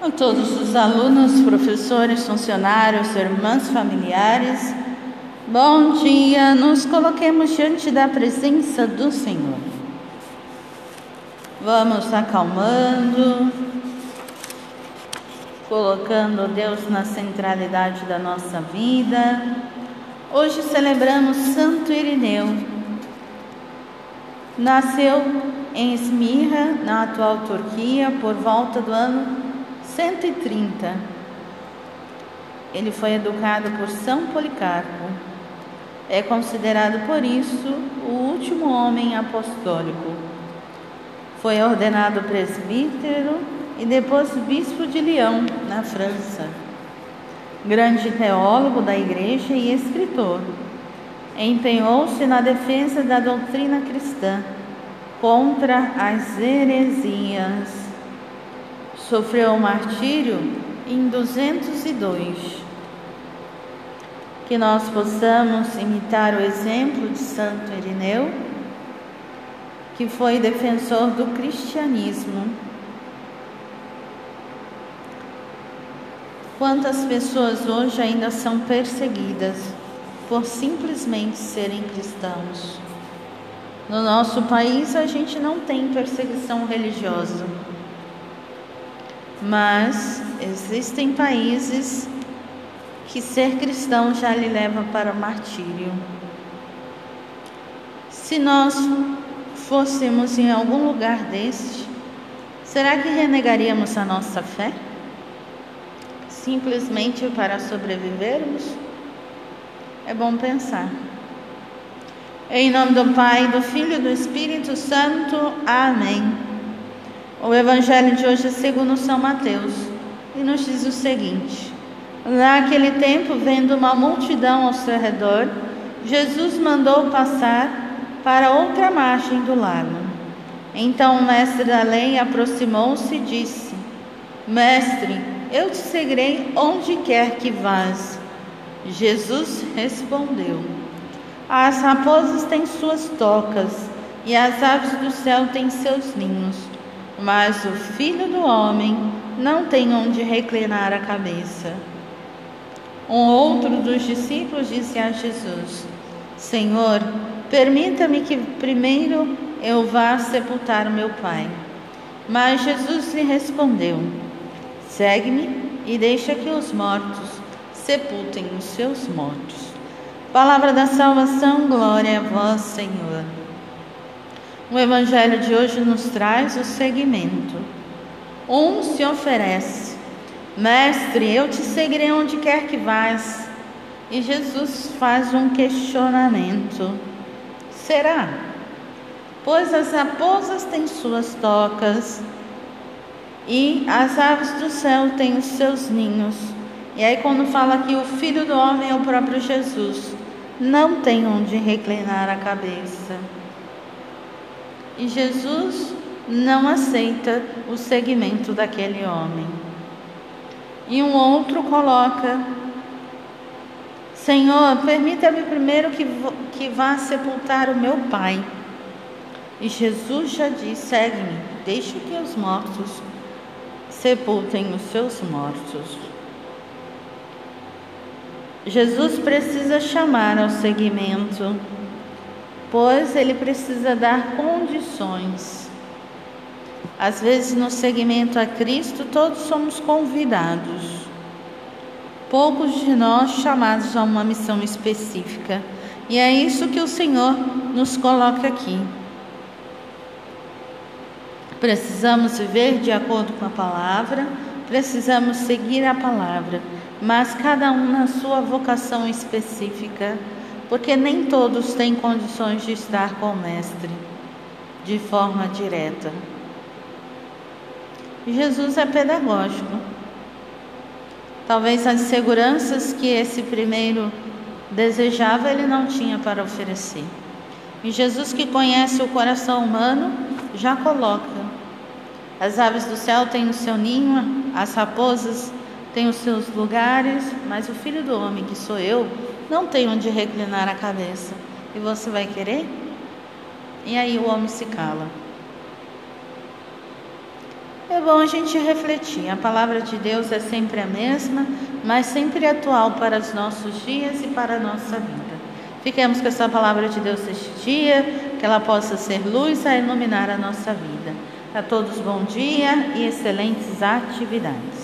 A todos os alunos, professores, funcionários, irmãs, familiares, bom dia. Nos coloquemos diante da presença do Senhor. Vamos acalmando, colocando Deus na centralidade da nossa vida. Hoje celebramos Santo Irineu. Nasceu em Esmirra, na atual Turquia, por volta do ano 130. Ele foi educado por São Policarpo. É considerado por isso o último homem apostólico. Foi ordenado presbítero e depois bispo de Lyon, na França. Grande teólogo da igreja e escritor. Empenhou-se na defesa da doutrina cristã contra as heresias sofreu o martírio em 202. Que nós possamos imitar o exemplo de Santo Irineu, que foi defensor do cristianismo. Quantas pessoas hoje ainda são perseguidas por simplesmente serem cristãos? No nosso país, a gente não tem perseguição religiosa mas existem países que ser cristão já lhe leva para o martírio. Se nós fôssemos em algum lugar deste, será que renegaríamos a nossa fé? Simplesmente para sobrevivermos? É bom pensar. Em nome do Pai, do Filho e do Espírito Santo. Amém. O Evangelho de hoje é segundo São Mateus e nos diz o seguinte: Naquele tempo, vendo uma multidão ao seu redor, Jesus mandou passar para outra margem do lago. Então o mestre da lei aproximou-se e disse: Mestre, eu te seguirei onde quer que vás. Jesus respondeu: As raposas têm suas tocas e as aves do céu têm seus ninhos mas o filho do homem não tem onde reclinar a cabeça. Um outro dos discípulos disse a Jesus: Senhor, permita-me que primeiro eu vá sepultar o meu pai. Mas Jesus lhe respondeu: Segue-me e deixa que os mortos sepultem os seus mortos. Palavra da salvação, glória a vós, Senhor. O Evangelho de hoje nos traz o seguimento. Um se oferece, Mestre, eu te seguirei onde quer que vás. E Jesus faz um questionamento: Será? Pois as raposas têm suas tocas e as aves do céu têm os seus ninhos. E aí, quando fala que o filho do homem é o próprio Jesus, não tem onde reclinar a cabeça. E Jesus não aceita o seguimento daquele homem. E um outro coloca: Senhor, permita-me primeiro que, que vá sepultar o meu pai. E Jesus já diz: segue-me, deixe que os mortos sepultem os seus mortos. Jesus precisa chamar ao seguimento pois ele precisa dar condições. Às vezes, no segmento a Cristo, todos somos convidados, poucos de nós chamados a uma missão específica, e é isso que o Senhor nos coloca aqui. Precisamos viver de acordo com a palavra, precisamos seguir a palavra, mas cada um na sua vocação específica porque nem todos têm condições de estar com o Mestre de forma direta. Jesus é pedagógico. Talvez as seguranças que esse primeiro desejava, ele não tinha para oferecer. E Jesus, que conhece o coração humano, já coloca: as aves do céu têm o seu ninho, as raposas têm os seus lugares, mas o filho do homem, que sou eu, não tem onde reclinar a cabeça. E você vai querer? E aí o homem se cala. É bom a gente refletir. A palavra de Deus é sempre a mesma, mas sempre atual para os nossos dias e para a nossa vida. Fiquemos com essa palavra de Deus este dia, que ela possa ser luz a iluminar a nossa vida. A todos bom dia e excelentes atividades.